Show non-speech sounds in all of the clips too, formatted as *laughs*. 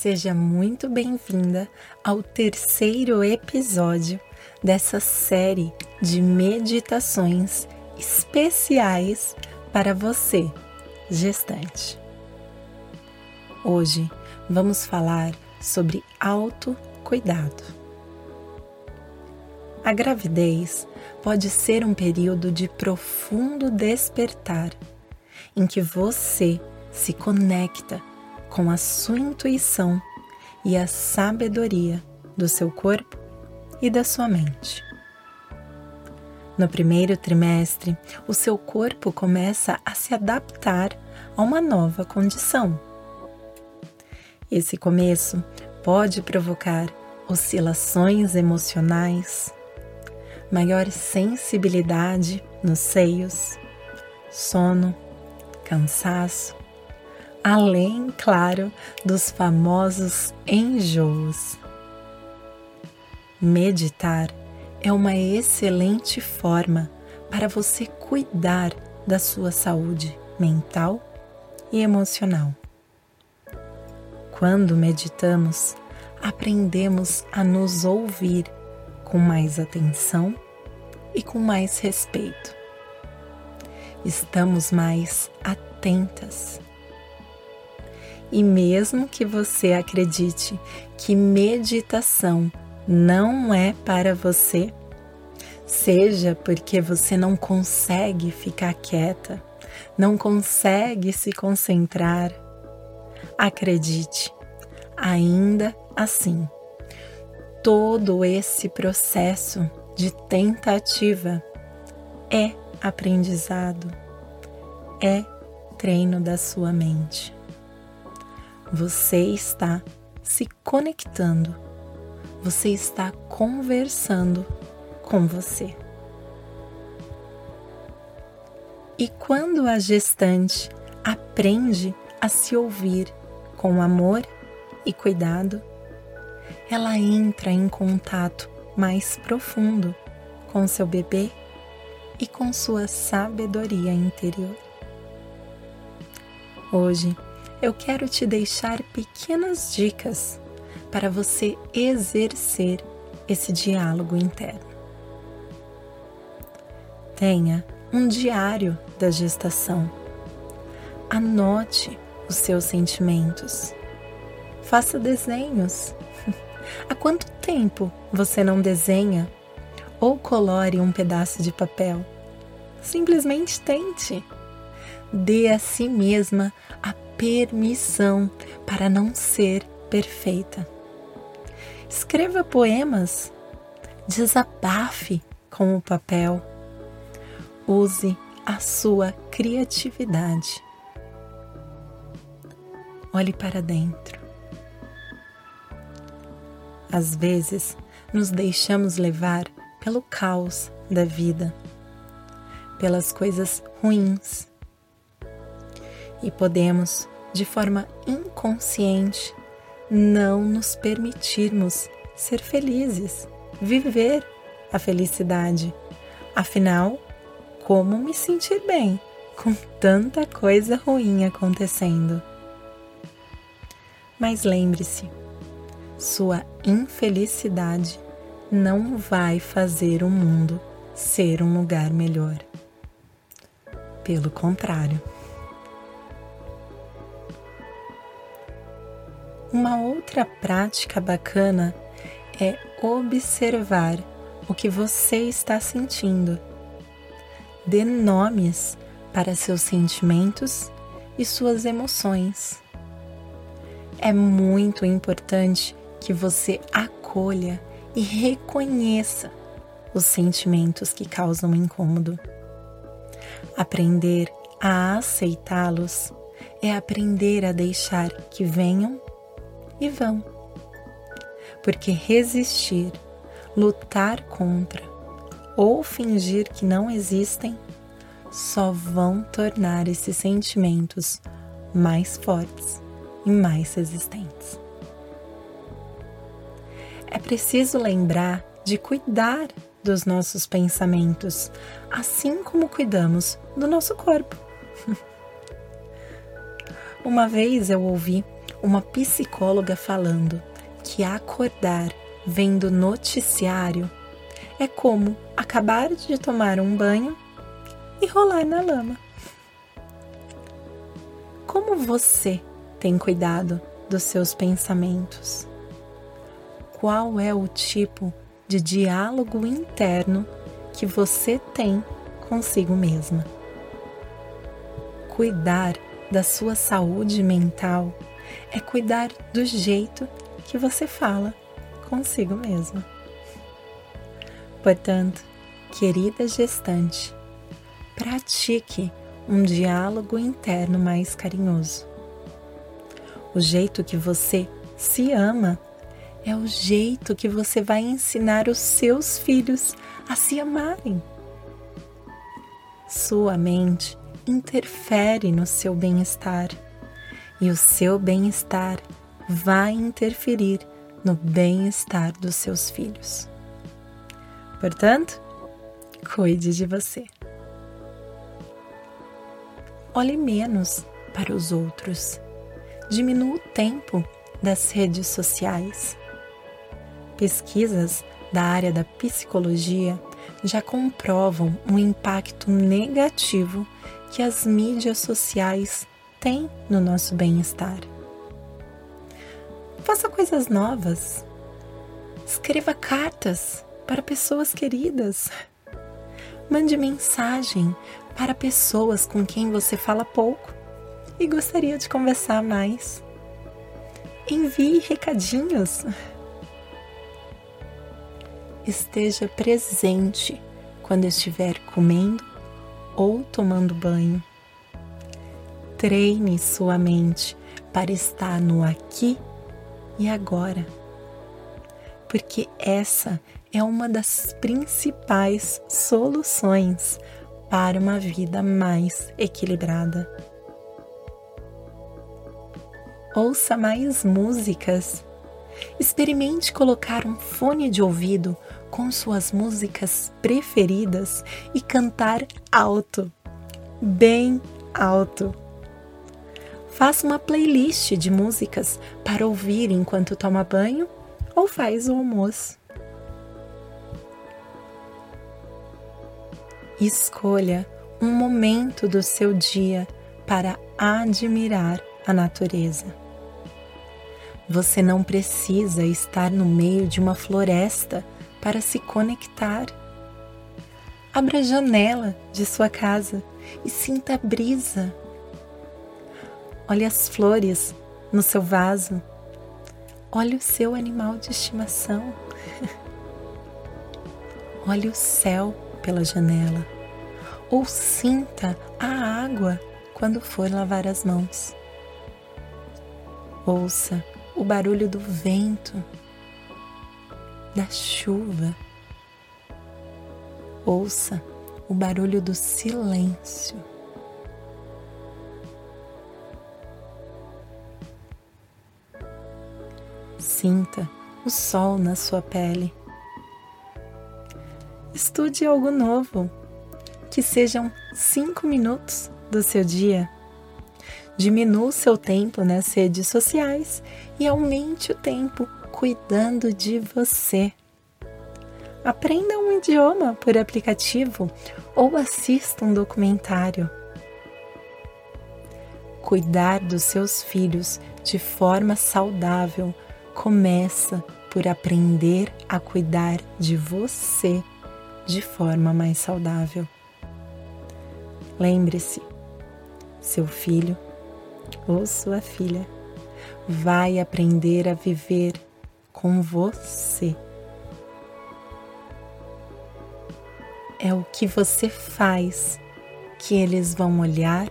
Seja muito bem-vinda ao terceiro episódio dessa série de meditações especiais para você, gestante. Hoje vamos falar sobre autocuidado. A gravidez pode ser um período de profundo despertar em que você se conecta com a sua intuição e a sabedoria do seu corpo e da sua mente. No primeiro trimestre, o seu corpo começa a se adaptar a uma nova condição. Esse começo pode provocar oscilações emocionais, maior sensibilidade nos seios, sono, cansaço, além, claro, dos famosos enjoos. Meditar é uma excelente forma para você cuidar da sua saúde mental e emocional. Quando meditamos, aprendemos a nos ouvir com mais atenção e com mais respeito. Estamos mais atentas e mesmo que você acredite que meditação não é para você, seja porque você não consegue ficar quieta, não consegue se concentrar, acredite, ainda assim, todo esse processo de tentativa é aprendizado, é treino da sua mente. Você está se conectando, você está conversando com você. E quando a gestante aprende a se ouvir com amor e cuidado, ela entra em contato mais profundo com seu bebê e com sua sabedoria interior. Hoje, eu quero te deixar pequenas dicas para você exercer esse diálogo interno. Tenha um diário da gestação. Anote os seus sentimentos. Faça desenhos. *laughs* Há quanto tempo você não desenha ou colore um pedaço de papel? Simplesmente tente. Dê a si mesma a permissão para não ser perfeita. Escreva poemas, desabafe com o papel, use a sua criatividade. Olhe para dentro. Às vezes, nos deixamos levar pelo caos da vida, pelas coisas ruins e podemos, de forma inconsciente, não nos permitirmos ser felizes, viver a felicidade. Afinal, como me sentir bem com tanta coisa ruim acontecendo? Mas lembre-se, sua infelicidade não vai fazer o mundo ser um lugar melhor. Pelo contrário. Uma outra prática bacana é observar o que você está sentindo. Dê nomes para seus sentimentos e suas emoções. É muito importante que você acolha e reconheça os sentimentos que causam incômodo. Aprender a aceitá-los é aprender a deixar que venham e vão. Porque resistir, lutar contra ou fingir que não existem só vão tornar esses sentimentos mais fortes e mais resistentes. É preciso lembrar de cuidar dos nossos pensamentos, assim como cuidamos do nosso corpo. *laughs* Uma vez eu ouvi uma psicóloga falando que acordar vendo noticiário é como acabar de tomar um banho e rolar na lama. Como você tem cuidado dos seus pensamentos? Qual é o tipo de diálogo interno que você tem consigo mesma? Cuidar da sua saúde mental é cuidar do jeito que você fala consigo mesma. Portanto, querida gestante, pratique um diálogo interno mais carinhoso. O jeito que você se ama é o jeito que você vai ensinar os seus filhos a se amarem. Sua mente interfere no seu bem-estar e o seu bem-estar vai interferir no bem-estar dos seus filhos. Portanto, cuide de você. Olhe menos para os outros. Diminua o tempo das redes sociais. Pesquisas da área da psicologia já comprovam o impacto negativo que as mídias sociais têm no nosso bem-estar. Faça coisas novas. Escreva cartas para pessoas queridas. Mande mensagem para pessoas com quem você fala pouco e gostaria de conversar mais. Envie recadinhos. Esteja presente quando estiver comendo ou tomando banho. Treine sua mente para estar no aqui e agora, porque essa é uma das principais soluções para uma vida mais equilibrada. Ouça mais músicas. Experimente colocar um fone de ouvido com suas músicas preferidas e cantar alto, bem alto. Faça uma playlist de músicas para ouvir enquanto toma banho ou faz o almoço. Escolha um momento do seu dia para admirar a natureza. Você não precisa estar no meio de uma floresta para se conectar. Abra a janela de sua casa e sinta a brisa. Olhe as flores no seu vaso. Olhe o seu animal de estimação. *laughs* Olhe o céu pela janela. Ou sinta a água quando for lavar as mãos. Ouça o barulho do vento da chuva. Ouça o barulho do silêncio. Sinta o sol na sua pele. Estude algo novo, que sejam cinco minutos do seu dia. Diminua o seu tempo nas redes sociais e aumente o tempo cuidando de você. Aprenda um idioma por aplicativo ou assista um documentário. Cuidar dos seus filhos de forma saudável começa por aprender a cuidar de você de forma mais saudável. Lembre-se, seu filho ou sua filha vai aprender a viver com você. É o que você faz que eles vão olhar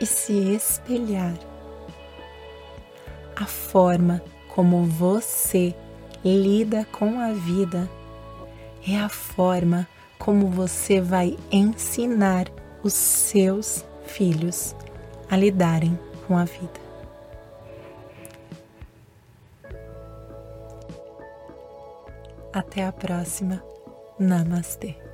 e se espelhar. A forma como você lida com a vida é a forma como você vai ensinar os seus filhos a lidarem com a vida. Até a próxima. Namastê.